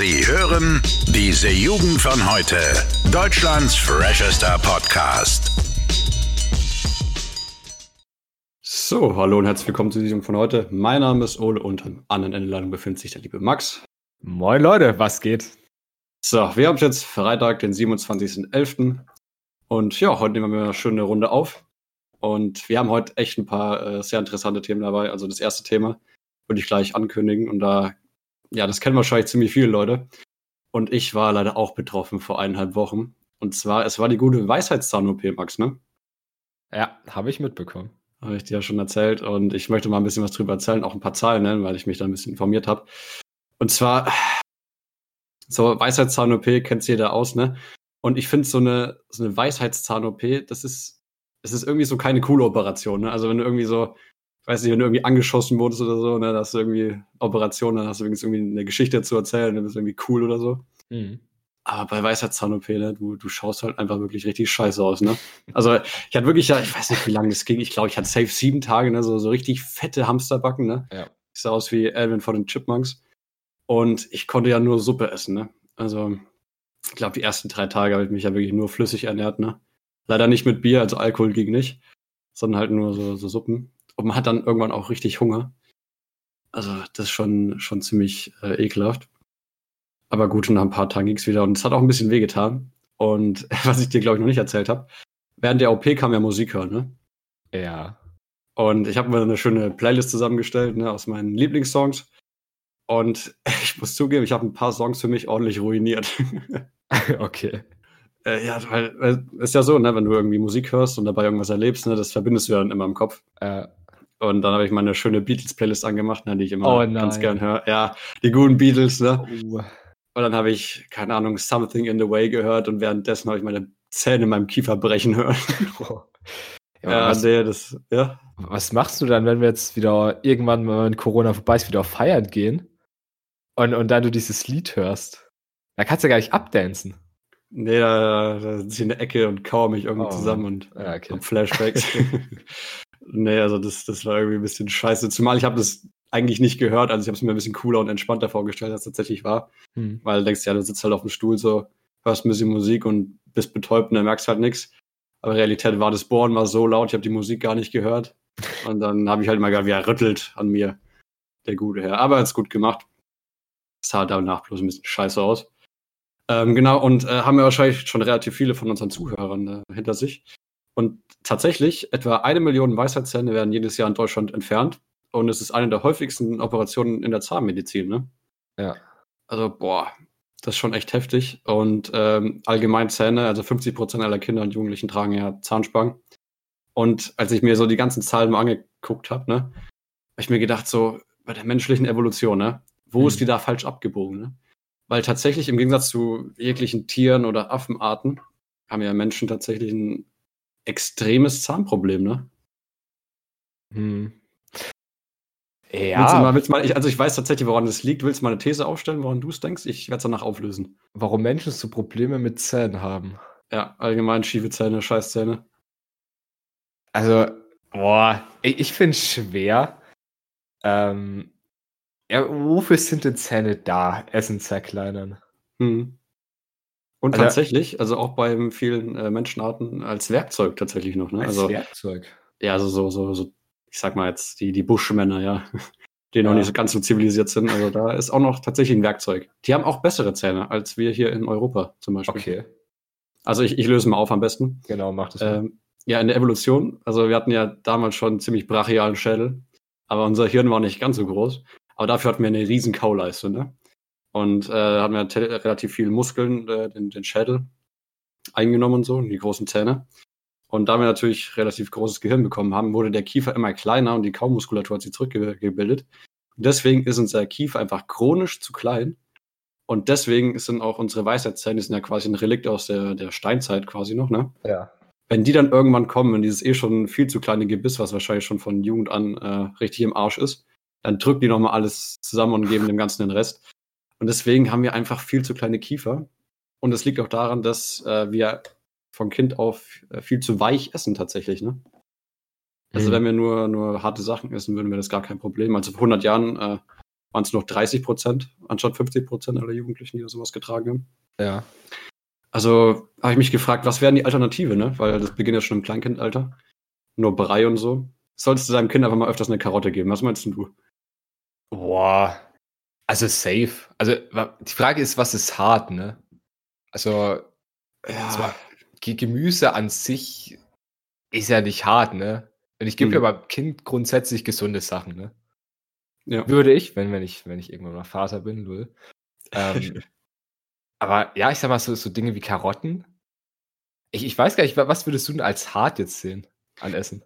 Sie hören diese Jugend von heute. Deutschlands freshester Podcast. So, hallo und herzlich willkommen zu diesem von heute. Mein Name ist Ole und am anderen Ende der Leitung befindet sich der liebe Max. Moin Leute, was geht? So, wir haben jetzt Freitag, den 27.11. Und ja, heute nehmen wir eine schöne Runde auf. Und wir haben heute echt ein paar äh, sehr interessante Themen dabei. Also das erste Thema würde ich gleich ankündigen. Und da, ja, das kennen wahrscheinlich ziemlich viele Leute. Und ich war leider auch betroffen vor eineinhalb Wochen. Und zwar, es war die gute Weisheitszahn-OP, Max, ne? Ja, habe ich mitbekommen. Habe ich dir ja schon erzählt. Und ich möchte mal ein bisschen was drüber erzählen, auch ein paar Zahlen nennen, weil ich mich da ein bisschen informiert habe. Und zwar, so Weisheitszahn-OP kennt jeder aus, ne? Und ich finde so eine, so eine Weisheitszahn-OP, das ist, das ist irgendwie so keine coole Operation, ne? Also wenn du irgendwie so, weiß nicht, wenn du irgendwie angeschossen wurdest oder so, ne, da hast du irgendwie Operation, dann hast du irgendwie eine Geschichte zu erzählen, dann bist du irgendwie cool oder so. Mhm. Aber bei Weisheitszahn-OP, ne, du, du schaust halt einfach wirklich richtig scheiße aus, ne? Also ich hatte wirklich ja, ich weiß nicht, wie lange das ging, ich glaube, ich hatte safe sieben Tage, ne, so, so richtig fette Hamsterbacken, ne? Ja. Ich sah aus wie Alvin von den Chipmunks. Und ich konnte ja nur Suppe essen, ne? Also, ich glaube, die ersten drei Tage habe ich mich ja wirklich nur flüssig ernährt, ne? Leider nicht mit Bier, also Alkohol ging nicht, sondern halt nur so, so Suppen. Und man hat dann irgendwann auch richtig Hunger. Also, das ist schon, schon ziemlich äh, ekelhaft. Aber gut, nach ein paar Tagen ging es wieder und es hat auch ein bisschen wehgetan. Und was ich dir, glaube ich, noch nicht erzählt habe, während der OP kam ja Musik hören, ne? Ja. Und ich habe mir eine schöne Playlist zusammengestellt, ne, aus meinen Lieblingssongs. Und ich muss zugeben, ich habe ein paar Songs für mich ordentlich ruiniert. okay. Äh, ja, weil, ist ja so, ne, wenn du irgendwie Musik hörst und dabei irgendwas erlebst, ne, das verbindest du dann immer im Kopf. Äh. Und dann habe ich meine schöne Beatles-Playlist angemacht, ne, die ich immer oh, ganz gern höre. Ja, die guten Beatles, ne? Oh. Und dann habe ich, keine Ahnung, Something in the Way gehört und währenddessen habe ich meine Zähne in meinem Kiefer brechen hören. Oh. Ja, ja, was, nee, das, ja. Was machst du dann, wenn wir jetzt wieder irgendwann, wenn Corona vorbei ist, wieder auf Feiern gehen? Und, und dann du dieses Lied hörst? Da kannst du gar nicht abdancen. Nee, da, da sitze ich in der Ecke und kauere mich irgendwie oh. zusammen und ja, okay. Flashbacks. nee, also das, das war irgendwie ein bisschen scheiße. Zumal ich habe das eigentlich nicht gehört. Also ich habe es mir ein bisschen cooler und entspannter vorgestellt, als es tatsächlich war. Hm. Weil du denkst, ja, du sitzt halt auf dem Stuhl so, hörst ein bisschen Musik und bist betäubt und dann merkst halt nichts. Aber Realität war, das Bohren war so laut, ich habe die Musik gar nicht gehört. Und dann habe ich halt mal gar wie er rüttelt an mir, der gute Herr. Aber er hat es gut gemacht. Sah danach bloß ein bisschen scheiße aus. Ähm, genau, und äh, haben ja wahrscheinlich schon relativ viele von unseren Zuhörern äh, hinter sich. Und tatsächlich, etwa eine Million Weisheitszähne werden jedes Jahr in Deutschland entfernt. Und es ist eine der häufigsten Operationen in der Zahnmedizin, ne? Ja. Also, boah, das ist schon echt heftig. Und ähm, allgemein Zähne, also 50 Prozent aller Kinder und Jugendlichen tragen ja Zahnspangen. Und als ich mir so die ganzen Zahlen mal angeguckt habe, ne, habe ich mir gedacht, so bei der menschlichen Evolution, ne, wo hm. ist die da falsch abgebogen, ne? Weil tatsächlich im Gegensatz zu jeglichen Tieren oder Affenarten haben ja Menschen tatsächlich ein extremes Zahnproblem, ne? Hm. Ja. Willst du mal, willst du mal, ich, also ich weiß tatsächlich, woran das liegt. Willst du mal eine These aufstellen, woran du es denkst? Ich werde es danach auflösen. Warum Menschen so Probleme mit Zähnen haben? Ja, allgemein schiefe Zähne, Scheißzähne. Also, boah, ich, ich finde es schwer. Ähm, ja, wofür sind denn Zähne da? Essen zerkleinern. Hm. Und also, tatsächlich, also auch bei vielen äh, Menschenarten als Werkzeug tatsächlich noch, ne? Als also, Werkzeug. Ja, also so, so, so, ich sag mal jetzt, die, die Buschmänner, ja, die noch nicht so ganz so zivilisiert sind. Also da ist auch noch tatsächlich ein Werkzeug. Die haben auch bessere Zähne als wir hier in Europa zum Beispiel. Okay. Also ich, ich löse mal auf am besten. Genau, macht es. Ähm, ja, in der Evolution, also wir hatten ja damals schon einen ziemlich brachialen Schädel, aber unser Hirn war nicht ganz so groß. Aber dafür hatten wir eine riesen Kauleiste, ne? Und äh, hatten wir relativ viel Muskeln, äh, den, den Schädel eingenommen und so, die großen Zähne. Und da wir natürlich relativ großes Gehirn bekommen haben, wurde der Kiefer immer kleiner und die Kaumuskulatur hat sich zurückgebildet. Und deswegen ist unser Kiefer einfach chronisch zu klein. Und deswegen sind auch unsere Weisheitszähne, die sind ja quasi ein Relikt aus der, der Steinzeit quasi noch, ne? Ja. Wenn die dann irgendwann kommen, in dieses eh schon viel zu kleine Gebiss, was wahrscheinlich schon von Jugend an äh, richtig im Arsch ist, dann drücken die nochmal alles zusammen und geben dem Ganzen den Rest. Und deswegen haben wir einfach viel zu kleine Kiefer. Und es liegt auch daran, dass äh, wir von Kind auf äh, viel zu weich essen tatsächlich. Ne? Also mhm. wenn wir nur, nur harte Sachen essen, würden wir das gar kein Problem. Also vor 100 Jahren äh, waren es noch 30 Prozent anstatt 50 Prozent aller Jugendlichen, die sowas getragen haben. Ja. Also habe ich mich gefragt, was wären die Alternative, ne? Weil das beginnt ja schon im Kleinkindalter. Nur Brei und so. Solltest du deinem Kind einfach mal öfters eine Karotte geben? Was meinst du? Boah. Also safe. Also die Frage ist, was ist hart, ne? Also ja. Gemüse an sich ist ja nicht hart, ne? Und ich gebe mhm. ja beim Kind grundsätzlich gesunde Sachen, ne? Ja. Würde ich, wenn, wenn ich, wenn ich irgendwann mal Vater bin, will. Ähm, aber ja, ich sag mal so, so Dinge wie Karotten. Ich, ich weiß gar nicht, was würdest du denn als hart jetzt sehen an Essen?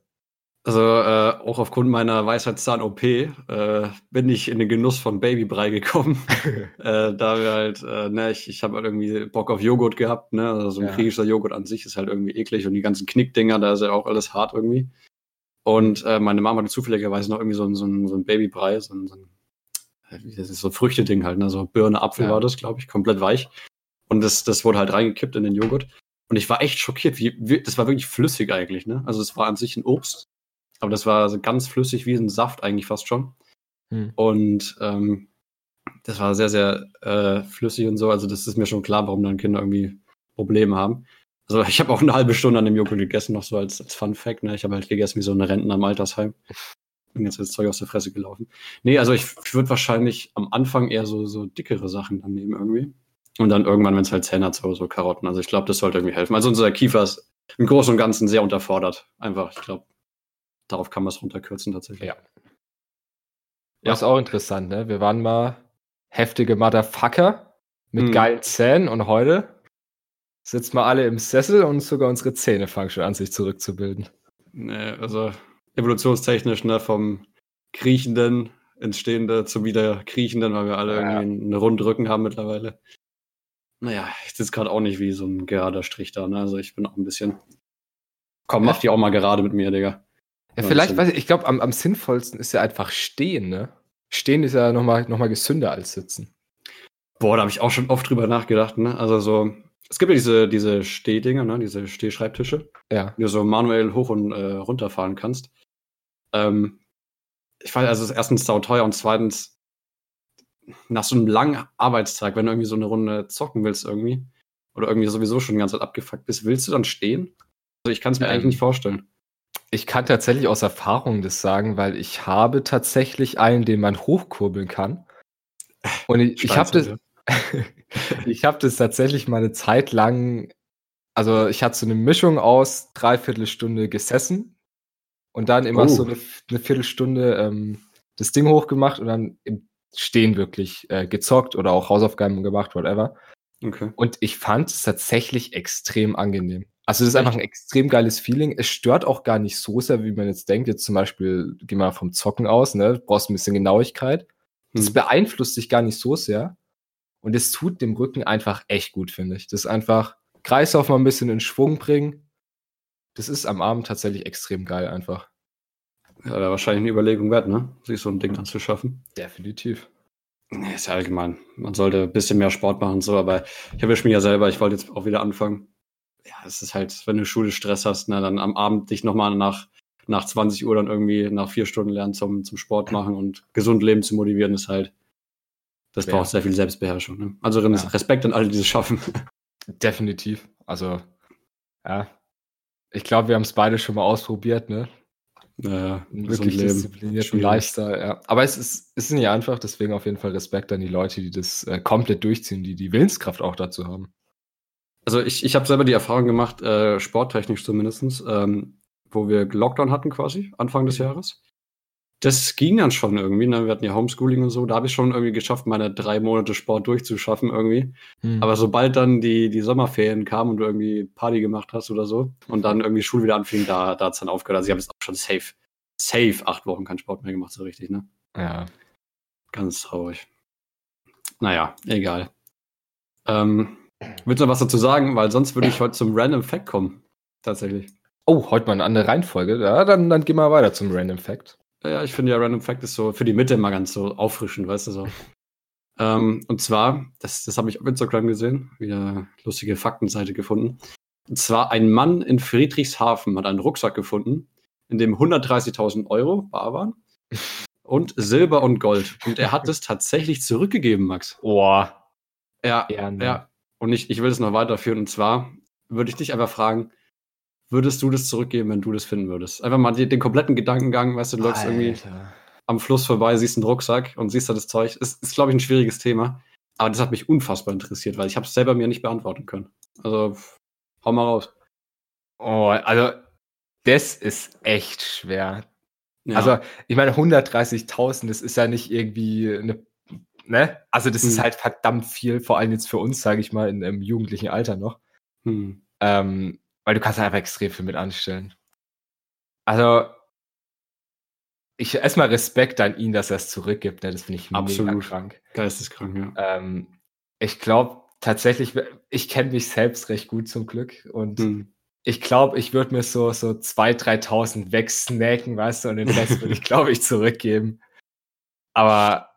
Also äh, auch aufgrund meiner Weisheitszahn-OP äh, bin ich in den Genuss von Babybrei gekommen. äh, da wir halt, äh, ne, ich, ich habe halt irgendwie Bock auf Joghurt gehabt, ne? Also so ein ja. griechischer Joghurt an sich ist halt irgendwie eklig und die ganzen Knickdinger, da ist ja auch alles hart irgendwie. Und äh, meine Mama hatte zufälligerweise noch irgendwie so ein, so ein, so ein Babybrei, so ein, so ein das ist so ein Früchteding halt, ne? So Birne, Apfel ja. war das, glaube ich, komplett weich. Und das, das wurde halt reingekippt in den Joghurt. Und ich war echt schockiert, wie, wie das war wirklich flüssig eigentlich, ne? Also es war an sich ein Obst, aber das war so ganz flüssig wie ein Saft eigentlich fast schon. Hm. Und ähm, das war sehr, sehr äh, flüssig und so. Also das ist mir schon klar, warum dann Kinder irgendwie Probleme haben. Also ich habe auch eine halbe Stunde an dem Joghurt gegessen, noch so als, als Fun Fact. Ne? Ich habe halt gegessen wie so eine Rentner im Altersheim. Bin jetzt das Zeug aus der Fresse gelaufen. Nee, also ich, ich würde wahrscheinlich am Anfang eher so, so dickere Sachen dann nehmen irgendwie. Und dann irgendwann, wenn es halt Zähne hat, so, so Karotten. Also ich glaube, das sollte irgendwie helfen. Also unser Kiefer ist im Großen und Ganzen sehr unterfordert. Einfach, ich glaube, darauf kann man es runterkürzen tatsächlich. Ja. Ja, ist auch interessant, ne? Wir waren mal heftige Motherfucker mit hm. geilen Zähnen und heute sitzen wir alle im Sessel und sogar unsere Zähne fangen schon an, sich zurückzubilden. Nee, also evolutionstechnisch, ne, vom Kriechenden ins Stehende zum wieder Kriechenden, weil wir alle ja. irgendwie einen runden Rücken haben mittlerweile. Naja, ich sitze gerade auch nicht wie so ein gerader Strich da, ne? Also ich bin auch ein bisschen. Komm, mach die auch mal gerade mit mir, Digga. Ja, vielleicht, weiß ich, ich glaube, am, am sinnvollsten ist ja einfach stehen, ne? Stehen ist ja nochmal noch mal gesünder als sitzen. Boah, da habe ich auch schon oft drüber nachgedacht, ne? Also so, es gibt ja diese, diese Stehdinger, ne? Diese Stehschreibtische. Ja. Die du so manuell hoch und äh, runter fahren kannst. Ähm, ich weiß, also erstens teuer und zweitens nach so einem langen Arbeitstag, wenn du irgendwie so eine Runde zocken willst irgendwie oder irgendwie sowieso schon die ganze Zeit abgefuckt bist, willst du dann stehen? Also ich kann es mir ähm, eigentlich nicht vorstellen. Ich kann tatsächlich aus Erfahrung das sagen, weil ich habe tatsächlich einen, den man hochkurbeln kann. Und ich, ich habe das, ich habe das tatsächlich mal eine Zeit lang, also ich hatte so eine Mischung aus dreiviertel Stunde gesessen und dann immer oh. so eine, eine Viertelstunde ähm, das Ding hochgemacht und dann im Stehen wirklich äh, gezockt oder auch Hausaufgaben gemacht, whatever. Okay. Und ich fand es tatsächlich extrem angenehm. Also, das ist einfach ein extrem geiles Feeling. Es stört auch gar nicht so sehr, wie man jetzt denkt. Jetzt zum Beispiel, geh mal vom Zocken aus, ne? Du brauchst ein bisschen Genauigkeit. Das hm. beeinflusst dich gar nicht so sehr. Und es tut dem Rücken einfach echt gut, finde ich. Das ist einfach Kreislauf mal ein bisschen in Schwung bringen. Das ist am Abend tatsächlich extrem geil einfach. Ja, wäre wahrscheinlich eine Überlegung wert, ne? Sich so ein Ding anzuschaffen. Definitiv. Nee, ist ja allgemein. Man sollte ein bisschen mehr Sport machen so, aber ich erwische mich ja selber, ich wollte jetzt auch wieder anfangen ja, es ist halt, wenn du Schule Stress hast, ne, dann am Abend dich nochmal nach, nach 20 Uhr dann irgendwie nach vier Stunden lernen zum, zum Sport machen und gesund leben zu motivieren, ist halt, das ja. braucht sehr viel Selbstbeherrschung. Ne? Also ja. Respekt an alle, die es schaffen. Definitiv. Also, ja. Ich glaube, wir haben es beide schon mal ausprobiert, ne? Naja, wirklich disziplinierten Lifestyle, ja. Aber es ist, es ist nicht einfach, deswegen auf jeden Fall Respekt an die Leute, die das äh, komplett durchziehen, die die Willenskraft auch dazu haben. Also ich, ich habe selber die Erfahrung gemacht, äh, sporttechnisch zumindest, ähm, wo wir Lockdown hatten quasi, Anfang des Jahres. Das ging dann schon irgendwie, ne? wir hatten ja Homeschooling und so, da habe ich schon irgendwie geschafft, meine drei Monate Sport durchzuschaffen irgendwie. Hm. Aber sobald dann die, die Sommerferien kamen und du irgendwie Party gemacht hast oder so und dann irgendwie Schule wieder anfing, da, da hat es dann aufgehört. Also ich habe jetzt auch schon safe, safe acht Wochen keinen Sport mehr gemacht, so richtig, ne? Ja. Ganz traurig. Naja, egal. Ähm, Willst du noch was dazu sagen? Weil sonst würde ich heute zum Random Fact kommen. Tatsächlich. Oh, heute mal eine andere Reihenfolge. Ja, dann, dann gehen wir weiter zum Random Fact. Ja, ich finde ja Random Fact ist so für die Mitte immer ganz so auffrischend, weißt du so. ähm, und zwar, das, das habe ich auf Instagram gesehen, wieder lustige Faktenseite gefunden. Und zwar ein Mann in Friedrichshafen hat einen Rucksack gefunden, in dem 130.000 Euro bar waren und Silber und Gold. Und er hat es tatsächlich zurückgegeben, Max. Boah. Ja, Gerne. ja. Und ich, ich will es noch weiterführen. Und zwar würde ich dich einfach fragen, würdest du das zurückgeben, wenn du das finden würdest? Einfach mal den, den kompletten Gedankengang, weißt du, du läufst irgendwie am Fluss vorbei, siehst einen Rucksack und siehst da das Zeug. Ist, ist glaube ich, ein schwieriges Thema. Aber das hat mich unfassbar interessiert, weil ich habe es selber mir nicht beantworten können. Also, hau mal raus. Oh, also, das ist echt schwer. Ja. Also, ich meine, 130.000, das ist ja nicht irgendwie eine, ne? Also, das hm. ist halt verdammt viel, vor allem jetzt für uns, sage ich mal, in, im jugendlichen Alter noch. Hm. Ähm, weil du kannst einfach extrem viel mit anstellen. Also, ich erstmal Respekt an ihn, dass er es zurückgibt. Ne? Das finde ich Absolut. mega krank. Geisteskrank, ja. Ähm, ich glaube tatsächlich, ich kenne mich selbst recht gut zum Glück und hm. ich glaube, ich würde mir so, so 2.000, 3.000 wegsnacken, weißt du, und den Rest würde ich, glaube ich, zurückgeben. Aber,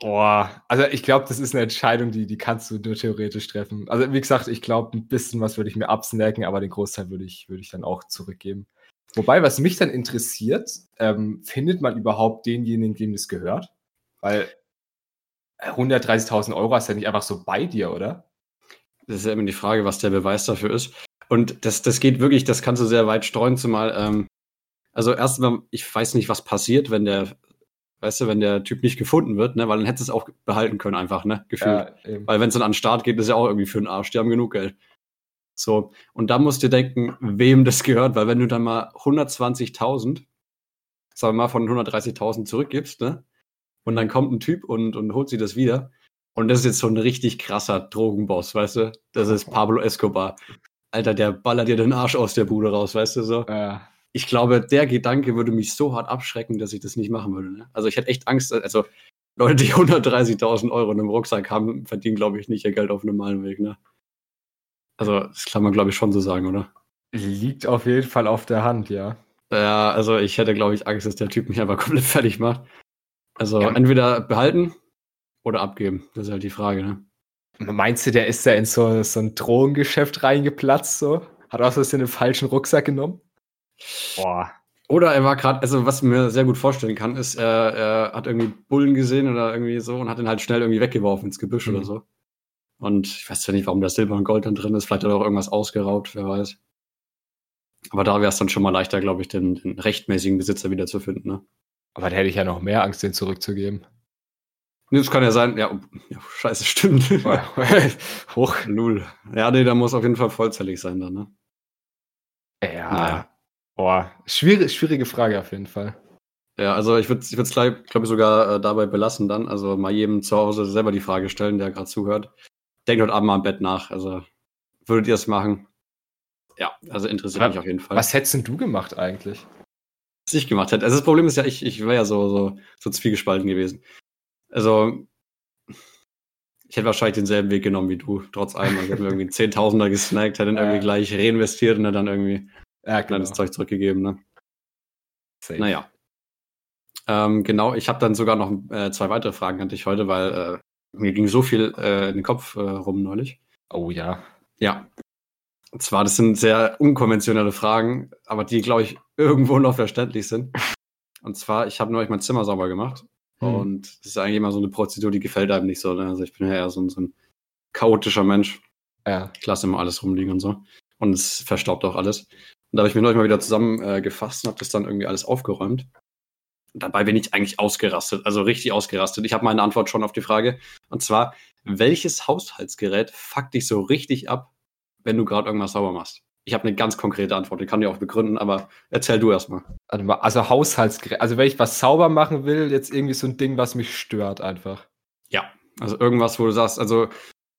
boah, also ich glaube, das ist eine Entscheidung, die, die kannst du nur theoretisch treffen. Also wie gesagt, ich glaube, ein bisschen was würde ich mir absnacken, aber den Großteil würde ich, würde ich dann auch zurückgeben. Wobei, was mich dann interessiert, ähm, findet man überhaupt denjenigen, dem das gehört? Weil 130.000 Euro ist ja nicht einfach so bei dir, oder? Das ist ja immer die Frage, was der Beweis dafür ist. Und das, das geht wirklich, das kannst du sehr weit streuen, zumal, ähm, also erstmal, ich weiß nicht, was passiert, wenn der, weißt du, wenn der Typ nicht gefunden wird, ne, weil dann hättest du es auch behalten können, einfach, ne, gefühlt. Ja, weil wenn es dann an den Start geht, ist ja auch irgendwie für den Arsch, die haben genug Geld. So, und da musst du denken, wem das gehört, weil wenn du dann mal 120.000, sagen wir mal von 130.000 zurückgibst, ne? Und dann kommt ein Typ und, und holt sich das wieder. Und das ist jetzt so ein richtig krasser Drogenboss, weißt du? Das ist Pablo Escobar. Alter, der ballert dir den Arsch aus der Bude raus, weißt du so? Ja. Ich glaube, der Gedanke würde mich so hart abschrecken, dass ich das nicht machen würde. Ne? Also ich hätte echt Angst, also Leute, die 130.000 Euro in einem Rucksack haben, verdienen, glaube ich, nicht ihr Geld auf einem normalen Weg, ne? Also, das kann man, glaube ich, schon so sagen, oder? Liegt auf jeden Fall auf der Hand, ja. Ja, also ich hätte, glaube ich, Angst, dass der Typ mich einfach komplett fertig macht. Also ja. entweder behalten oder abgeben. Das ist halt die Frage, ne? Meinst du, der ist da in so, so ein Drogengeschäft reingeplatzt, so? Hat auch so einen falschen Rucksack genommen? Boah. Oder er war gerade, also was mir sehr gut vorstellen kann, ist, er, er, hat irgendwie Bullen gesehen oder irgendwie so und hat ihn halt schnell irgendwie weggeworfen ins Gebüsch mhm. oder so. Und ich weiß ja nicht, warum da Silber und Gold dann drin ist. Vielleicht hat er auch irgendwas ausgeraubt, wer weiß. Aber da wäre es dann schon mal leichter, glaube ich, den, den rechtmäßigen Besitzer wieder zu finden. Ne? Aber da hätte ich ja noch mehr Angst, den zurückzugeben. Nee, das kann ja sein. Ja, ja scheiße, stimmt. Hoch. Null. Ja, nee, da muss auf jeden Fall vollzählig sein dann, ne? Ja. Naja. Boah, schwierige, schwierige Frage auf jeden Fall. Ja, also ich würde es ich glaube ich, sogar äh, dabei belassen dann. Also mal jedem zu Hause selber die Frage stellen, der gerade zuhört denkt heute Abend mal im Bett nach. Also würdet ihr das machen? Ja, also interessiert Aber mich auf jeden Fall. Was hättest denn du gemacht eigentlich? Was ich gemacht hätte. Also das Problem ist ja, ich, ich wäre ja so, so, so zwiegespalten gewesen. Also, ich hätte wahrscheinlich denselben Weg genommen wie du, trotz allem. Also, ich hätte mir irgendwie Zehntausender gesnackt, hätte dann irgendwie gleich reinvestiert und dann irgendwie ja, genau. das Zeug zurückgegeben. Ne? Safe. Naja. Ähm, genau, ich habe dann sogar noch äh, zwei weitere Fragen an dich heute, weil äh, mir ging so viel äh, in den Kopf äh, rum neulich. Oh ja. Ja. Und zwar, das sind sehr unkonventionelle Fragen, aber die, glaube ich, irgendwo noch verständlich sind. Und zwar, ich habe neulich mein Zimmer sauber gemacht. Hm. Und das ist eigentlich immer so eine Prozedur, die gefällt einem nicht so. Ne? Also ich bin ja eher so ein, so ein chaotischer Mensch. Ja. Ich lasse immer alles rumliegen und so. Und es verstaubt auch alles. Und da habe ich mir neulich mal wieder zusammengefasst äh, und habe das dann irgendwie alles aufgeräumt dabei bin ich eigentlich ausgerastet, also richtig ausgerastet. Ich habe meine Antwort schon auf die Frage. Und zwar, welches Haushaltsgerät fuckt dich so richtig ab, wenn du gerade irgendwas sauber machst? Ich habe eine ganz konkrete Antwort, die kann ich auch begründen, aber erzähl du erstmal. Also Haushaltsgerät, also wenn ich was sauber machen will, jetzt irgendwie so ein Ding, was mich stört einfach. Ja, also irgendwas, wo du sagst, also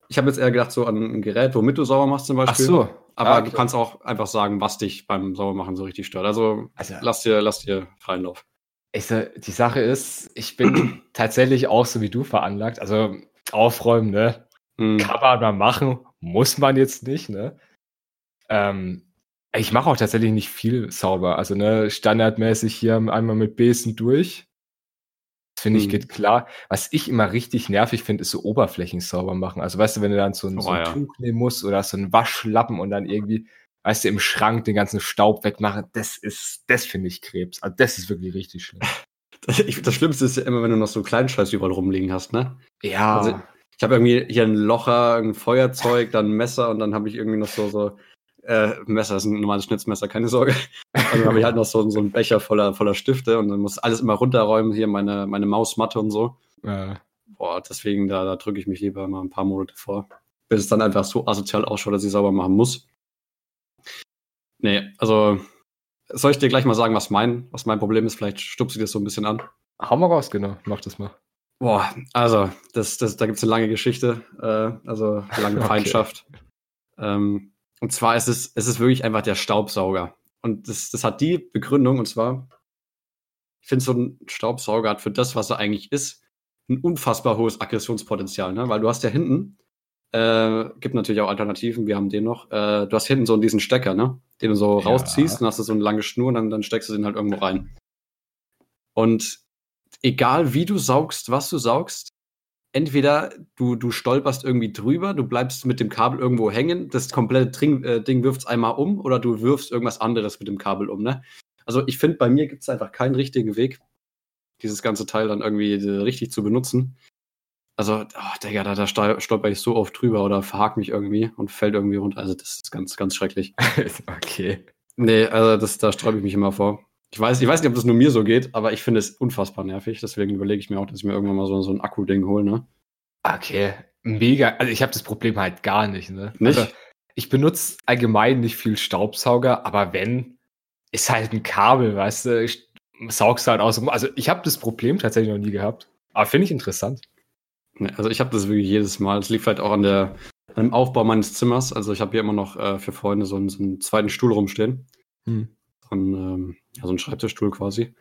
ich habe jetzt eher gedacht so an ein Gerät, womit du sauber machst zum Beispiel. Ach so. Aber ah, okay. du kannst auch einfach sagen, was dich beim Saubermachen so richtig stört. Also, also lass dir, lass dir freien Lauf. Ich, die Sache ist, ich bin tatsächlich auch so wie du veranlagt. Also aufräumen, ne? Mhm. Kann man mal machen, muss man jetzt nicht, ne? Ähm, ich mache auch tatsächlich nicht viel sauber. Also, ne, standardmäßig hier einmal mit Besen durch. Finde ich mhm. geht klar. Was ich immer richtig nervig finde, ist so Oberflächen sauber machen. Also, weißt du, wenn du dann so ein, oh, so ein ja. Tuch nehmen musst oder so ein Waschlappen und dann irgendwie weißt du, im Schrank den ganzen Staub wegmachen, das ist, das finde ich Krebs. Also das ist wirklich richtig schlimm. Das, ich, das Schlimmste ist ja immer, wenn du noch so kleinen Scheiß überall rumliegen hast, ne? Ja. Also, ich habe irgendwie hier ein Locher, ein Feuerzeug, dann ein Messer und dann habe ich irgendwie noch so, so äh, Messer ist ein normales Schnitzmesser, keine Sorge. Und dann habe ich halt noch so, so einen Becher voller, voller Stifte und dann muss alles immer runterräumen, hier meine, meine Mausmatte und so. Ja. Boah, deswegen, da, da drücke ich mich lieber mal ein paar Monate vor. Bis es dann einfach so asozial ausschaut, dass ich sauber machen muss. Nee, also soll ich dir gleich mal sagen, was mein, was mein Problem ist? Vielleicht stupst du dir das so ein bisschen an. Hau mal raus, genau. Mach das mal. Boah, also, das, das, da gibt es eine lange Geschichte, äh, also lange Okay. Feindschaft. Ähm, und zwar ist es, es ist wirklich einfach der Staubsauger. Und das, das hat die Begründung, und zwar, ich finde, so ein Staubsauger hat für das, was er eigentlich ist, ein unfassbar hohes Aggressionspotenzial, ne? Weil du hast ja hinten, äh, gibt natürlich auch Alternativen, wir haben den noch, äh, du hast hinten so diesen Stecker, ne? Den du so Ja. rausziehst, dann hast du so eine lange Schnur und dann, dann steckst du den halt irgendwo rein. Und egal wie du saugst, was du saugst, entweder du, du stolperst irgendwie drüber, du bleibst mit dem Kabel irgendwo hängen, das komplette Ding, äh, Ding wirft einmal um oder du wirfst irgendwas anderes mit dem Kabel um, ne? Also ich finde, bei mir gibt es einfach keinen richtigen Weg, dieses ganze Teil dann irgendwie äh, richtig zu benutzen. Also, oh, Digga, da, da stol- stolper ich so oft drüber oder verhak mich irgendwie und fällt irgendwie runter. Also, das ist ganz, ganz schrecklich. okay. Nee, also das, da sträube ich mich immer vor. Ich weiß, ich weiß nicht, ob das nur mir so geht, aber ich finde es unfassbar nervig. Deswegen überlege ich mir auch, dass ich mir irgendwann mal so, so ein Akku-Ding hole, ne? Okay. Mega. Also ich habe das Problem halt gar nicht, ne? Nicht? Also, ich benutze allgemein nicht viel Staubsauger, aber wenn, ist halt ein Kabel, weißt du, ich saugst halt aus. Also ich habe das Problem tatsächlich noch nie gehabt. Aber finde ich interessant. Also ich habe das wirklich jedes Mal. Es liegt vielleicht auch an, der, an dem Aufbau meines Zimmers. Also ich habe hier immer noch äh, für Freunde so einen, so einen zweiten Stuhl rumstehen. Hm. Einen, ähm, ja, so einen Schreibtischstuhl quasi.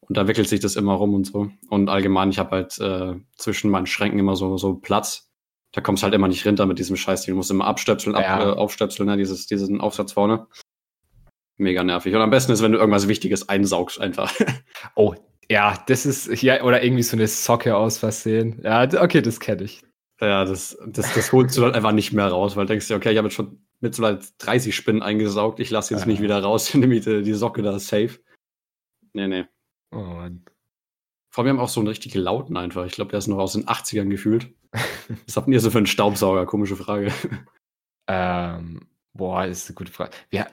Und da wickelt sich das immer rum und so. Und allgemein, ich habe halt äh, zwischen meinen Schränken immer so, so Platz. Da kommst halt immer nicht runter mit diesem Scheiß. Du musst immer abstöpseln, ab, Ja. äh, aufstöpseln, ne? Dieses, diesen Aufsatz vorne. Mega nervig. Und am besten ist, wenn du irgendwas Wichtiges einsaugst einfach. Oh, ja, das ist hier, oder irgendwie so eine Socke aus Versehen. Ja, okay, das kenne ich. Ja, das, das, das holst du dann einfach nicht mehr raus, weil du denkst dir, okay, ich habe jetzt schon mittlerweile 30 Spinnen eingesaugt, ich lasse jetzt Ja. nicht wieder raus, nehme die, die Socke da safe. Nee, nee. Oh Mann. Vor allem wir haben auch so einen richtig lauten einfach. Ich glaube, der ist noch aus den 80ern gefühlt. Was habt ihr so für einen Staubsauger? Komische Frage. Ähm, boah, ist eine gute Frage. Wir,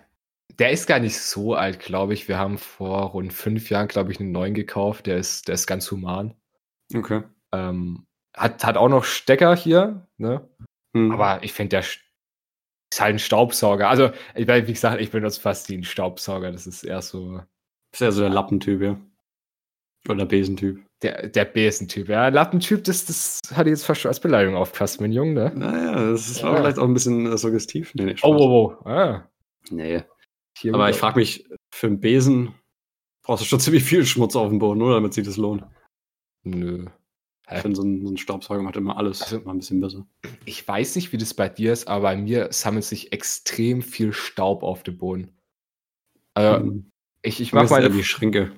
der ist gar nicht so alt, glaube ich. Wir haben vor rund fünf Jahren, glaube ich, einen neuen gekauft. Der ist, der ist ganz human. Okay. Ähm, hat, hat auch noch Stecker hier, ne? Hm. Aber ich finde, der St- ist halt ein Staubsauger. Also, ich, wie gesagt, ich benutze fast ein Staubsauger. Das ist eher so ist ja so der Lappentyp, ja. Oder der Besentyp. der, der Besentyp. Ja, Lappentyp, das, das hatte ich jetzt fast schon als Beleidigung aufgefasst, mein Junge, ne? Naja, das ist Ja. vielleicht auch ein bisschen äh, suggestiv. Nee, nee, Oh, Spaß. wow, wow. Ah, Nee. hier Aber ich frage mich, für einen Besen brauchst du schon ziemlich viel Schmutz auf dem Boden, oder? Damit sich das lohnt. Nö. Ich finde, so ein, so ein Staubsauger macht immer alles Also- mal ein bisschen besser. Ich weiß nicht, wie das bei dir ist, aber bei mir sammelt sich extrem viel Staub auf dem Boden. Also, Hm. ich, ich Bei mir mach ist eher meine die Schränke.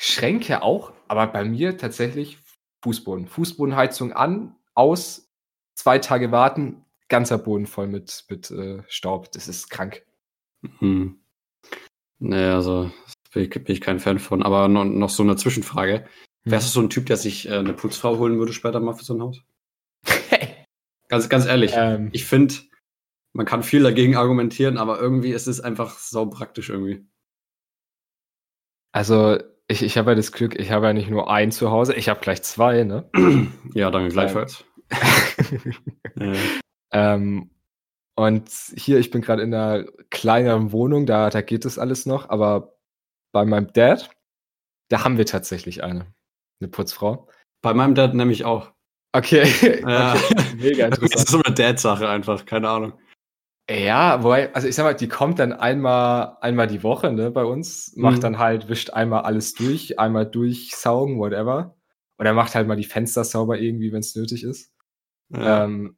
Schränke auch, aber bei mir tatsächlich Fußboden. Fußbodenheizung an, aus, zwei Tage warten, ganzer Boden voll mit, mit äh, Staub. Das ist krank. Hm. Nee, also bin ich, bin ich kein Fan von. Aber noch, noch so eine Zwischenfrage. Wärst du so ein Typ, der sich äh, eine Putzfrau holen würde später mal für so ein Haus? Ganz, ganz ehrlich, ähm, ich finde, man kann viel dagegen argumentieren, aber irgendwie ist es einfach sau praktisch irgendwie. also, ich, ich habe ja das Glück, ich habe ja nicht nur ein zu Hause, ich habe gleich zwei, ne? ja, danke gleichfalls. Äh, Ähm, und hier, ich bin gerade in einer kleineren Wohnung, da, da geht das alles noch, aber bei meinem Dad, da haben wir tatsächlich eine. Eine Putzfrau. bei meinem Dad nämlich auch. Okay. Ja. okay. Mega Das interessant. ist so eine Dad-Sache einfach, keine Ahnung. Ja, wobei, also ich sag mal, die kommt dann einmal, einmal die Woche, ne, bei uns, macht Mhm. dann halt, wischt einmal alles durch, einmal durchsaugen, whatever. Und er macht halt mal die Fenster sauber irgendwie, wenn es nötig ist. Ja. Ähm,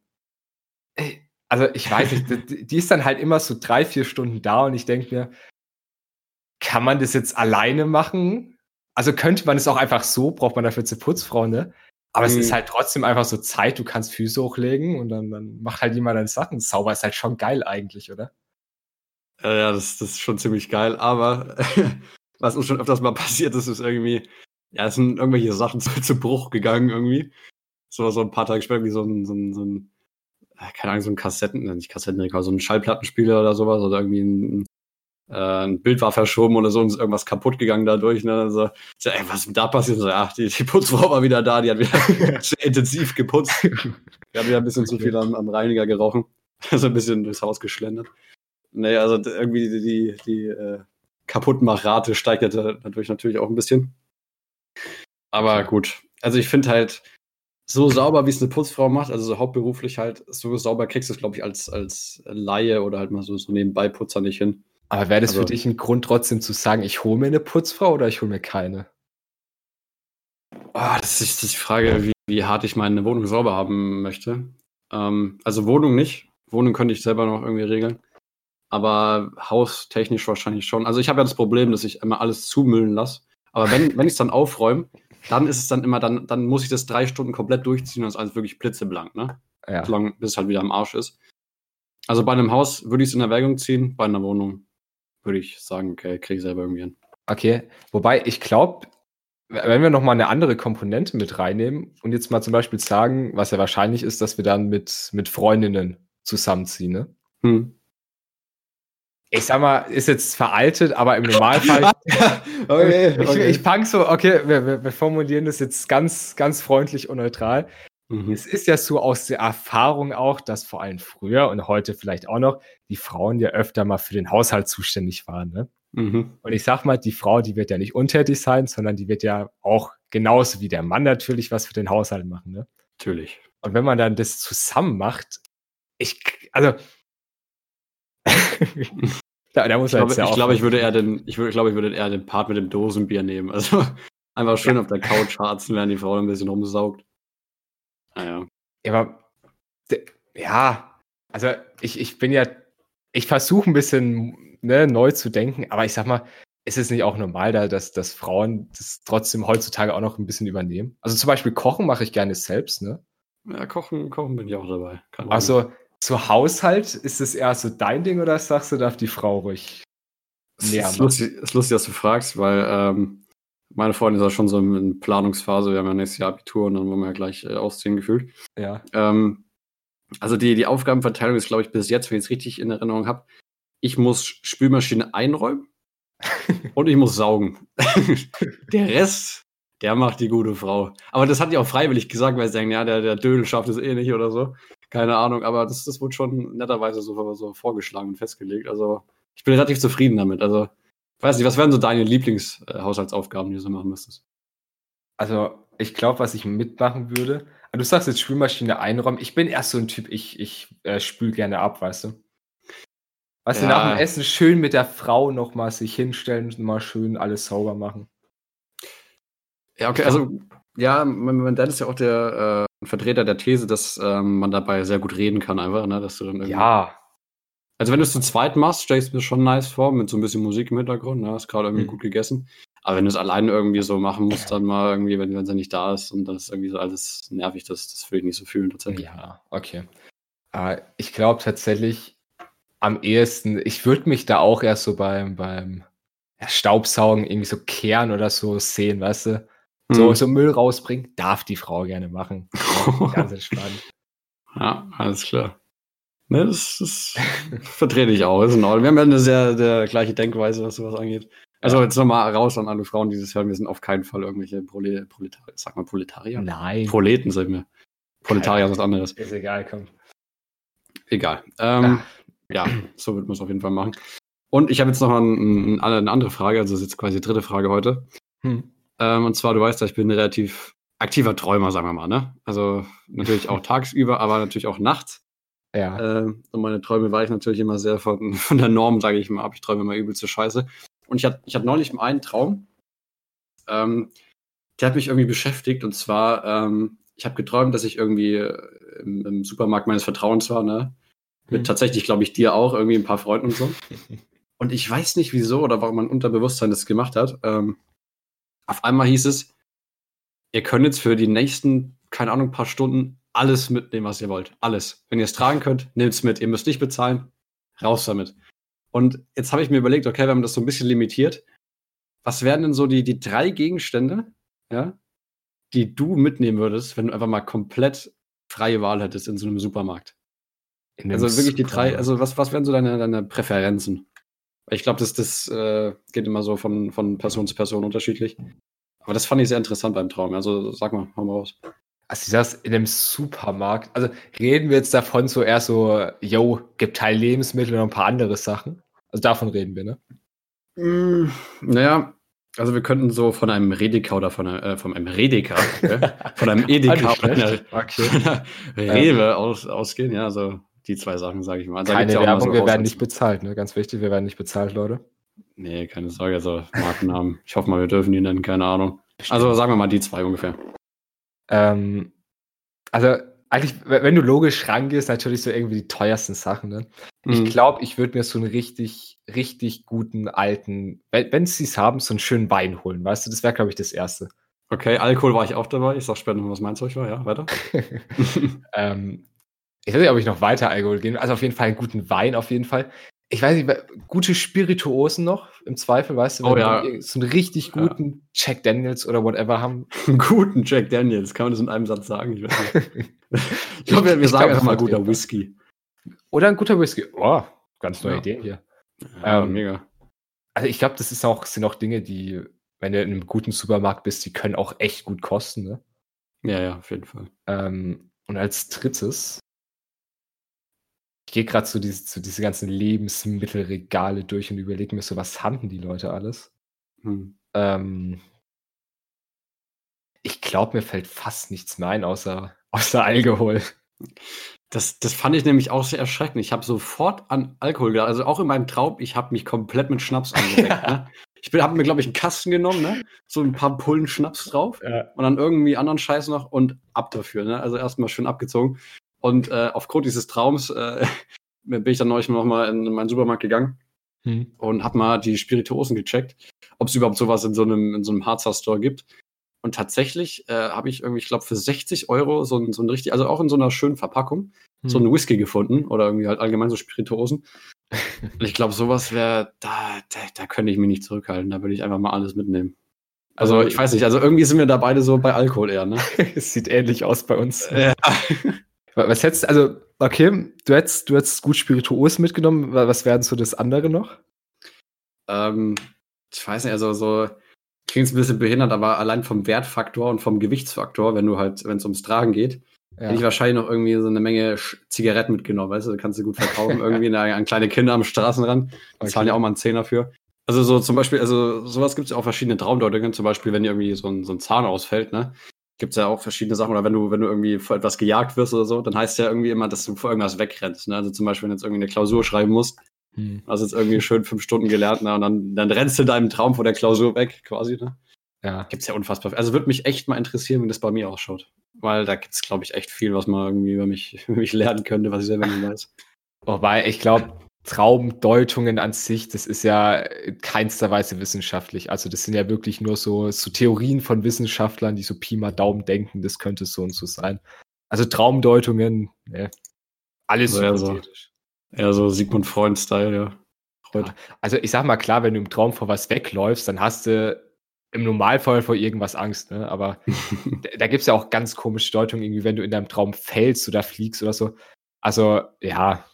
also ich weiß nicht, die, die ist dann halt immer so drei, vier Stunden da und ich denke mir, kann man das jetzt alleine machen? Also könnte man es auch einfach so, braucht man dafür zur Putzfrau, ne? Aber es Mhm. ist halt trotzdem einfach so Zeit, du kannst Füße hochlegen und dann, dann macht halt jemand deine Sachen. Sauber ist halt schon geil eigentlich, oder? Ja, ja das, das ist schon ziemlich geil, aber was uns schon öfters mal passiert ist, ist irgendwie, ja, es sind irgendwelche Sachen zu, zu Bruch gegangen irgendwie. So, so ein paar Tage später, wie so ein, so ein, so ein äh, keine Ahnung, so ein Kassetten, nicht Kassettenrekord, so ein Schallplattenspieler oder sowas oder irgendwie ein, ein Bild war verschoben oder so und ist irgendwas kaputt gegangen dadurch. Ne? Also, so, ey, was ist da passiert? So, ach, die, die Putzfrau war wieder da, die hat wieder sehr intensiv geputzt. Wir haben wieder ein bisschen zu viel am, am Reiniger gerochen. so ein bisschen durchs Haus geschlendert. Nee, also irgendwie die, die, die äh, Kaputtmachrate steigt dadurch natürlich auch ein bisschen. Aber gut, also ich finde halt, so sauber, wie es eine Putzfrau macht, also so hauptberuflich halt, so sauber kriegst du es, glaube ich, als, als Laie oder halt mal so, so nebenbei Putzer nicht hin. Aber wäre das also, für dich ein Grund trotzdem zu sagen, ich hole mir eine Putzfrau oder ich hole mir keine? Oh, das, ist, die Frage, wie, wie hart ich meine Wohnung sauber haben möchte. Ähm, also Wohnung nicht. Wohnung könnte ich selber noch irgendwie regeln. Aber haustechnisch wahrscheinlich schon. Also ich habe ja das Problem, dass ich immer alles zumüllen lasse. Aber wenn, wenn ich es dann aufräume, dann ist es dann immer, dann, dann muss ich das drei Stunden komplett durchziehen und es ist alles wirklich blitzeblank, ne? Ja. Solange, bis es halt wieder am Arsch ist. Also bei einem Haus würde ich es in Erwägung ziehen, bei einer Wohnung würde ich sagen, okay, kriege ich selber irgendwie hin. Okay, wobei ich glaube, wenn wir nochmal eine andere Komponente mit reinnehmen und jetzt mal zum Beispiel sagen, was ja wahrscheinlich ist, dass wir dann mit, mit Freundinnen zusammenziehen, ne? Hm ich sag mal, ist jetzt veraltet, aber im Normalfall. okay, okay. Ich, ich so, okay, wir, wir, wir, formulieren das jetzt ganz, ganz freundlich und neutral. Mhm. Es ist ja so aus der Erfahrung auch, dass vor allem früher und heute vielleicht auch noch die Frauen ja öfter mal für den Haushalt zuständig waren. Ne? Mhm. Und ich sag mal, die Frau, die wird ja nicht untätig sein, sondern die wird ja auch genauso wie der Mann natürlich was für den Haushalt machen. Ne? Natürlich. Und wenn man dann das zusammen macht, ich, also da, da muss ich glaube, ich, glaube, ich würde eher den, ich würde, glaube, ich würde eher den Part mit dem Dosenbier nehmen. Also einfach schön ja. auf der Couch harzen, während die Frau ein bisschen rumsaugt. Naja. Ja, aber ja, also ich, ich bin ja, ich versuche ein bisschen ne, neu zu denken, aber ich sag mal, ist es nicht auch normal, da, dass, dass Frauen das trotzdem heutzutage auch noch ein bisschen übernehmen? Also zum Beispiel Kochen mache ich gerne selbst, ne? Ja, Kochen, Kochen bin ich auch dabei. Keine also, zu Haushalt, ist es eher so dein Ding oder sagst du, darf die Frau ruhig Es ist lustig, ist lustig, dass du fragst, weil ähm, meine Freundin ist auch schon so in Planungsphase. Wir haben ja nächstes Jahr Abitur und dann wollen wir ja gleich äh, ausziehen gefühlt. Ja. Ähm, also die, die Aufgabenverteilung ist, glaube ich, bis jetzt, wenn ich es richtig in Erinnerung habe, ich muss Spülmaschine einräumen und ich muss saugen. der Rest, der macht die gute Frau. Aber das hat die auch freiwillig gesagt, weil sie sagen, ja, der, der Dödel schafft es eh nicht oder so. Keine Ahnung, aber das, das wurde schon netterweise so, so vorgeschlagen und festgelegt. Also ich bin relativ zufrieden damit. Also, weiß nicht, was wären so deine Lieblingshaushaltsaufgaben, die du so machen müsstest? Also, ich glaube, was ich mitmachen würde, du sagst jetzt Spülmaschine einräumen. Ich bin erst so ein Typ, ich, ich äh, spül gerne ab, weißt du? Weißt ja. du, nach dem Essen schön mit der Frau nochmal sich hinstellen und mal schön alles sauber machen. Ja, okay, also, ja, mein, mein Dad ist ja auch der, äh, Vertreter der These, dass ähm, man dabei sehr gut reden kann, einfach, ne? Dass du dann irgendwie. Ja. Also wenn du es zu zweit machst, stelle ich es mir schon nice vor, mit so ein bisschen Musik im Hintergrund, ne? Hast gerade irgendwie mhm. gut gegessen. Aber wenn du es alleine irgendwie so machen musst, dann mal irgendwie, wenn, wenn sie nicht da ist und dann ist irgendwie so alles nervig, das, das will ich nicht so fühlen tatsächlich. Ja, okay. Aber ich glaube tatsächlich am ehesten, ich würde mich da auch erst so beim, beim ja, Staubsaugen irgendwie so kehren oder so sehen, weißt du? So, hm. so Müll rausbringen, darf die Frau gerne machen. Ganz entspannt. Ja, alles klar. Ne, das, das vertrete ich auch. Ist in Ordnung. Wir haben ja eine sehr, sehr gleiche Denkweise, was sowas angeht. Also jetzt nochmal raus an alle Frauen, die das hören. Wir sind auf keinen Fall irgendwelche Prole Proletarier. Sag mal Proletarier? Nein. Proleten sind wir. Proletarier ist was anderes. Ist egal, komm. Egal. Ähm, ja, so wird man es auf jeden Fall machen. Und ich habe jetzt noch ein, ein, eine andere Frage, also das ist jetzt quasi die dritte Frage heute. Hm. Ähm, und zwar, du weißt ja, ich bin ein relativ aktiver Träumer, sagen wir mal, ne? Also natürlich auch tagsüber, aber natürlich auch nachts. Ja. Äh, und meine Träume war ich natürlich immer sehr von, von der Norm, sage ich mal ab. Ich träume immer übel zur Scheiße. Und ich hatte ich hatte neulich einen Traum, ähm, der hat mich irgendwie beschäftigt. Und zwar, ähm, ich habe geträumt, dass ich irgendwie im, im, Supermarkt meines Vertrauens war, ne? Mit hm. tatsächlich, glaube ich, dir auch, irgendwie ein paar Freunden und so. und ich weiß nicht wieso oder warum mein Unterbewusstsein das gemacht hat. Ähm, auf einmal hieß es, ihr könnt jetzt für die nächsten, keine Ahnung, paar Stunden alles mitnehmen, was ihr wollt. Alles. Wenn ihr es tragen könnt, nehmt es mit. Ihr müsst nicht bezahlen. Raus damit. Und jetzt habe ich mir überlegt, okay, wenn man das so ein bisschen limitiert, was wären denn so die, die drei Gegenstände, ja, die du mitnehmen würdest, wenn du einfach mal komplett freie Wahl hättest in so einem Supermarkt? Also wirklich die drei, also was, was wären so deine, deine Präferenzen? Ich glaube, das, das äh, geht immer so von, von Person zu Person unterschiedlich. Aber das fand ich sehr interessant beim Traum. Also sag mal, hau mal raus. Also das in einem Supermarkt, also reden wir jetzt davon so eher so, yo, gibt Teil Lebensmittel und ein paar andere Sachen. Also davon reden wir, ne? Mm, naja, also wir könnten so von einem Redeka oder von, einem, äh, von einem Redeka, äh, von einem Edeka oder einer, okay. Rewe aus, ausgehen, ja, also die zwei Sachen, sage ich mal. Da keine Werbung, so wir werden nicht bezahlt, ne? Ganz wichtig, wir werden nicht bezahlt, Leute. Nee, keine Sorge, also Markennamen. ich hoffe mal, wir dürfen die nennen, keine Ahnung. Also sagen wir mal die zwei ungefähr. Ähm, also eigentlich, wenn du logisch rangehst, natürlich so irgendwie die teuersten Sachen. Ne? Mhm. Ich glaube, ich würde mir so einen richtig, richtig guten alten, wenn sie es haben, so einen schönen Wein holen. Weißt du, das wäre, glaube ich, das Erste. Okay, Alkohol war ich auch dabei. Ich sag später noch, was mein Zeug war. Ja, weiter. ähm, ich weiß nicht, ob ich noch weiter Alkohol gehen. Also auf jeden Fall einen guten Wein, auf jeden Fall. Ich weiß nicht, gute Spirituosen noch, im Zweifel, weißt du, wenn oh, ja. so einen richtig guten ja. Jack Daniels oder whatever haben. Einen guten Jack Daniels, kann man das in einem Satz sagen? Ich, ich glaube, wir, wir sagen einfach mal guter Whisky. Oder ein guter Whisky. Oh, ganz neue ja. Idee hier. Ja, ähm, mega. Also ich glaube, das ist auch, sind auch Dinge, die, wenn du in einem guten Supermarkt bist, die können auch echt gut kosten, ne? Ja, ja, auf jeden Fall. Ähm, und als drittes ich gehe gerade so diese, so diese ganzen Lebensmittelregale durch und überlege mir so, was haben die Leute alles? Hm. Ähm, ich glaube, mir fällt fast nichts mehr ein, außer, außer Alkohol. Das, das fand ich nämlich auch sehr erschreckend. Ich habe sofort an Alkohol gedacht. Also auch in meinem Traum, ich habe mich komplett mit Schnaps angedeckt. ne? Ich habe mir, glaube ich, einen Kasten genommen, ne? so ein paar Pullen Schnaps drauf ja. und dann irgendwie anderen Scheiß noch und ab dafür. Ne? Also erstmal schön abgezogen. Und äh, aufgrund dieses Traums äh, bin ich dann neulich noch mal in meinen Supermarkt gegangen hm. und habe mal die Spirituosen gecheckt, ob es überhaupt sowas in so einem, in so einem Harzer Store gibt. Und tatsächlich äh, habe ich irgendwie, ich glaube, für 60 Euro so ein, so ein richtig, also auch in so einer schönen Verpackung, hm. so einen Whisky gefunden oder irgendwie halt allgemein so Spirituosen. und ich glaube, sowas wäre, da, da, da könnte ich mich nicht zurückhalten. Da würde ich einfach mal alles mitnehmen. Also, also ich weiß nicht, also irgendwie sind wir da beide so bei Alkohol eher, ne? es sieht ähnlich aus bei uns. Ja. Was hättest du, also, okay, du hättest, du hättest gut Spirituos mitgenommen. Was wären so das andere noch? Ähm, ich weiß nicht, also so klingt ein bisschen behindert, aber allein vom Wertfaktor und vom Gewichtsfaktor, wenn du halt, wenn es ums Tragen geht, ja. hätte ich wahrscheinlich noch irgendwie so eine Menge Zigaretten mitgenommen, weißt du, da kannst du gut verkaufen, irgendwie an, an kleine Kinder am Straßenrand. Die okay. zahlen ja auch mal einen Zehner für. Also so zum Beispiel, also sowas gibt es ja auch verschiedene Traumdeutungen, zum Beispiel, wenn dir irgendwie so ein, so ein Zahn ausfällt, ne? Gibt es ja auch verschiedene Sachen. Oder wenn du, wenn du irgendwie vor etwas gejagt wirst oder so, dann heißt ja irgendwie immer, dass du vor irgendwas wegrennst. Ne? Also zum Beispiel, wenn du jetzt irgendwie eine Klausur schreiben musst, hm. hast jetzt irgendwie schön fünf Stunden gelernt, ne? und dann, dann rennst du deinem Traum vor der Klausur weg, quasi. Ne? Ja. Gibt's ja unfassbar. Also würde mich echt mal interessieren, wie das bei mir ausschaut. Weil da gibt's, glaube ich, echt viel, was man irgendwie über mich, über mich lernen könnte, was ich selber nicht weiß. Wobei, ich glaube, Traumdeutungen an sich, das ist ja in keinster Weise wissenschaftlich. Also das sind ja wirklich nur so, so Theorien von Wissenschaftlern, die so Pi mal Daumen denken, das könnte so und so sein. Also Traumdeutungen, ne, alles also so, eher so Sigmund Freund-Style, ja. Freud. ja. Also ich sag mal klar, wenn du im Traum vor was wegläufst, dann hast du im Normalfall vor irgendwas Angst, ne? Aber da, da gibt es ja auch ganz komische Deutungen, irgendwie, wenn du in deinem Traum fällst oder fliegst oder so. Also, ja,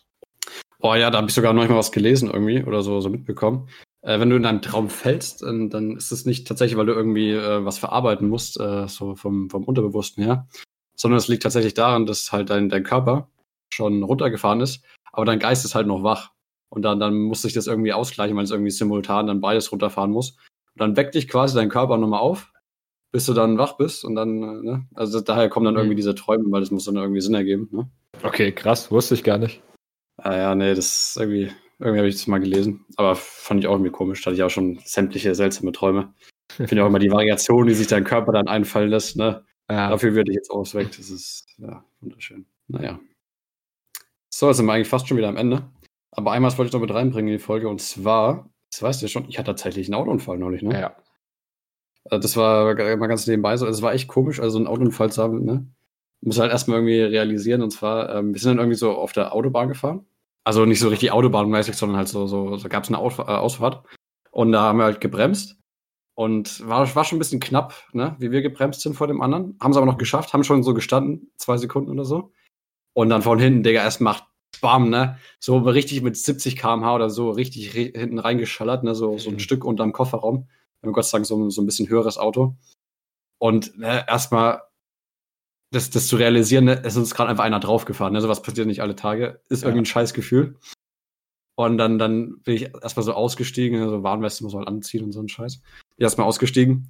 Oh ja, da habe ich sogar noch mal was gelesen irgendwie oder so, so mitbekommen. Äh, wenn du in deinem Traum fällst, dann, dann ist es nicht tatsächlich, weil du irgendwie äh, was verarbeiten musst, äh, so vom, vom Unterbewussten her, sondern es liegt tatsächlich daran, dass halt dein, dein Körper schon runtergefahren ist, aber dein Geist ist halt noch wach. Und dann, dann muss sich das irgendwie ausgleichen, weil es irgendwie simultan dann beides runterfahren muss. Und dann weckt dich quasi dein Körper nochmal auf, bis du dann wach bist und dann, äh, ne? Also daher kommen dann mhm. irgendwie diese Träume, weil das muss dann irgendwie Sinn ergeben, ne? Okay, krass, wusste ich gar nicht. Ah ja, nee, das irgendwie, irgendwie habe ich das mal gelesen. Aber fand ich auch irgendwie komisch. Da hatte ich auch schon sämtliche seltsame Träume. Ich finde auch immer die Variation, die sich dein Körper dann einfallen lässt, ne? Ja. Dafür würde ich jetzt ausweckt. Das ist ja wunderschön. Naja. So, jetzt sind wir eigentlich fast schon wieder am Ende. Aber einmal wollte ich noch mit reinbringen in die Folge. Und zwar, das weißt du ja schon, ich hatte tatsächlich einen Autounfall neulich, ne? Ja. Also das war mal ganz nebenbei so. Es war echt komisch, also einen Autounfall zu haben, ne? Muss halt erstmal irgendwie realisieren. Und zwar, ähm, wir sind dann irgendwie so auf der Autobahn gefahren. Also nicht so richtig autobahnmäßig, sondern halt so, so, so gab es eine Ausf äh, Ausfahrt. Und da haben wir halt gebremst. Und war, war schon ein bisschen knapp, ne, wie wir gebremst sind vor dem anderen. Haben sie aber noch geschafft, haben schon so gestanden, zwei Sekunden oder so. Und dann von hinten, Digga, erst macht Bam, ne? So richtig mit 70 km/h oder so richtig re hinten reingeschallert, ne? So, so ein mhm. Stück unterm Kofferraum. Wir haben Gott sei Dank so, so ein bisschen höheres Auto. Und ne, erstmal das, das zu realisieren, ne, es ist uns gerade einfach einer draufgefahren. Ne? was passiert nicht alle Tage. Ist ja. irgendwie ein scheiß Gefühl. Und dann, dann bin ich erstmal so ausgestiegen, so also Warnweste muss man anziehen und so ein Scheiß. Ich erstmal ausgestiegen.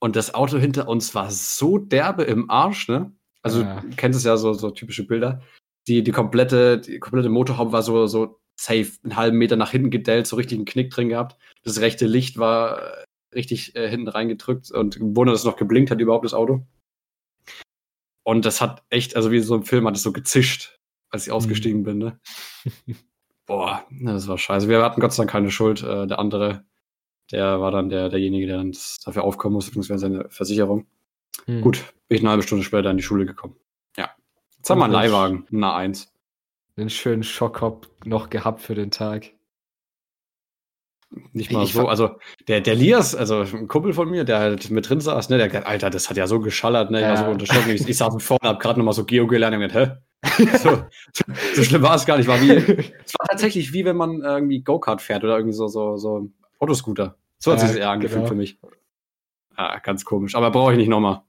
Und das Auto hinter uns war so derbe im Arsch, ne? Also, ja. du kennst es ja, so, so typische Bilder. Die, die komplette, die komplette Motorhaube war so, so safe, einen halben Meter nach hinten gedellt, so richtig einen Knick drin gehabt. Das rechte Licht war richtig äh, hinten reingedrückt und wundert, dass es noch geblinkt hat überhaupt das Auto. Und das hat echt, also wie so ein Film hat es so gezischt, als ich mhm. ausgestiegen bin, ne? Boah, das war scheiße. Wir hatten Gott sei Dank keine Schuld. Äh, der andere, der war dann der, derjenige, der dann dafür aufkommen musste, beziehungsweise seine Versicherung. Hm. Gut, bin ich eine halbe Stunde später in die Schule gekommen. Ja. Jetzt haben wir einen Leihwagen, eine A1. Den schönen Schockkopf noch gehabt für den Tag. Nicht mal ich so. Also der, der Lias, also ein Kumpel von mir, der halt mit drin saß, ne, der gesagt, Alter, das hat ja so geschallert, ne? Ich war so unterschrocken. Ich, ich saß vorne, hab gerade nochmal so Geo gelernt und gedacht, hä? so, so schlimm war es gar nicht. War wie, es war tatsächlich wie wenn man irgendwie Go-Kart fährt oder irgendwie so, so, so Autoscooter. So hat ja, sich eher angefühlt genau. für mich. Ah, ganz komisch. Aber brauche ich nicht nochmal.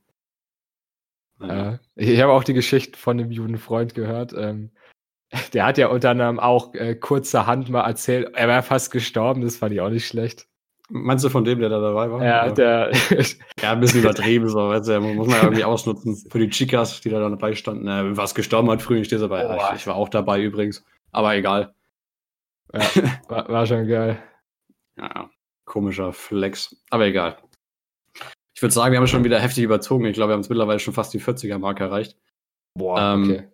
Ja. Ich habe auch die Geschichte von einem juden Freund gehört. Ähm, der hat ja unter anderem auch äh, kurzerhand mal erzählt, er war fast gestorben, das fand ich auch nicht schlecht. Meinst du von dem, der da dabei war? Ja, der. ja, ein bisschen übertrieben, so, weißt du, muss man ja irgendwie ausnutzen. Für die Chicas, die da dabei standen. Äh, was gestorben hat früher, ich stehe dabei. Oh. Ich, ich, war auch dabei übrigens. Aber egal. Ja, war, war schon geil. Ja, komischer Flex. Aber egal. Ich würde sagen, wir haben schon wieder heftig überzogen. Ich glaube, wir haben es mittlerweile schon fast die 40er-Marke erreicht. Boah, ähm, okay.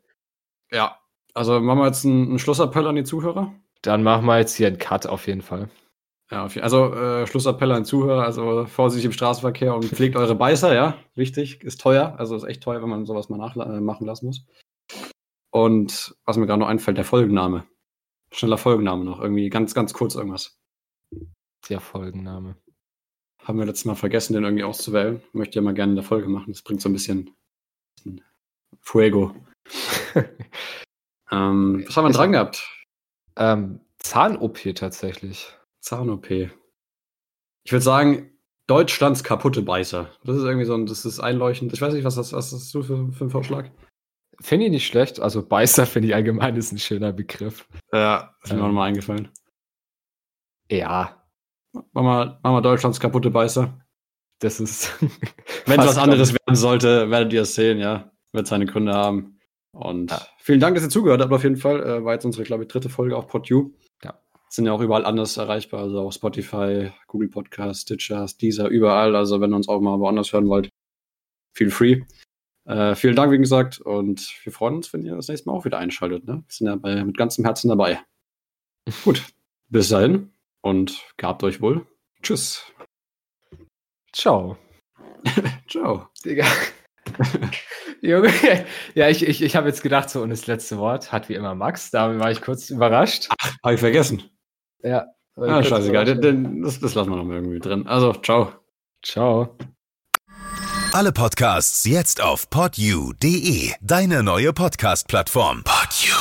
Ja, also machen wir jetzt einen, einen Schlussappell an die Zuhörer? Dann machen wir jetzt hier einen Cut auf jeden Fall. Ja, also äh, Schlussappell an Zuhörer, also vorsichtig im Straßenverkehr und pflegt eure Beißer, ja, wichtig, ist teuer, also ist echt teuer, wenn man sowas mal nachmachen äh, lassen muss. Und was mir gerade noch einfällt, der Folgenname. Schneller Folgenname noch, irgendwie ganz, ganz kurz irgendwas. Der Folgenname. Haben wir letztes Mal vergessen, den irgendwie auszuwählen. Möchte ja mal gerne in der Folge machen, das bringt so ein bisschen Fuego. Ähm, was haben wir dran gehabt? Ähm, Zahn-OP tatsächlich. Zahn-OP. Ich würde sagen, Deutschlands kaputte Beißer. Das ist irgendwie so ein, das ist einleuchtend. Ich weiß nicht, was das, was hast du für, für einen Vorschlag? Finde ich nicht schlecht. Also Beißer finde ich allgemein ist ein schöner Begriff. Ja, ist mir ähm, auch mal eingefallen. Ja. Machen wir, machen wir Deutschlands kaputte Beißer. Das ist. Wenn es was anderes werden sollte, werdet ihr es sehen, ja. Wird seine Gründe haben. Und ja. vielen Dank, dass ihr zugehört habt auf jeden Fall. Äh, war jetzt unsere, glaube ich, dritte Folge auf PodU. Ja. Sind ja auch überall anders erreichbar, also auch Spotify, Google Podcasts, Stitchers, Deezer, überall. Also wenn ihr uns auch mal woanders hören wollt, feel free. Äh, vielen Dank, wie gesagt, und wir freuen uns, wenn ihr das nächste Mal auch wieder einschaltet. Ne? Wir sind ja bei, mit ganzem Herzen dabei. Gut, bis dahin und gehabt euch wohl. Tschüss. Ciao. Ciao. Digga. Junge, ja, ich, ich, ich habe jetzt gedacht, so, und das letzte Wort hat wie immer Max. Da war ich kurz überrascht. Ach, habe ich vergessen. Ja. Ah, scheißegal. Das, das lassen wir noch mal irgendwie drin. Also, ciao. Ciao. Alle Podcasts jetzt auf podyou.de, deine neue Podcast-Plattform. Podyou.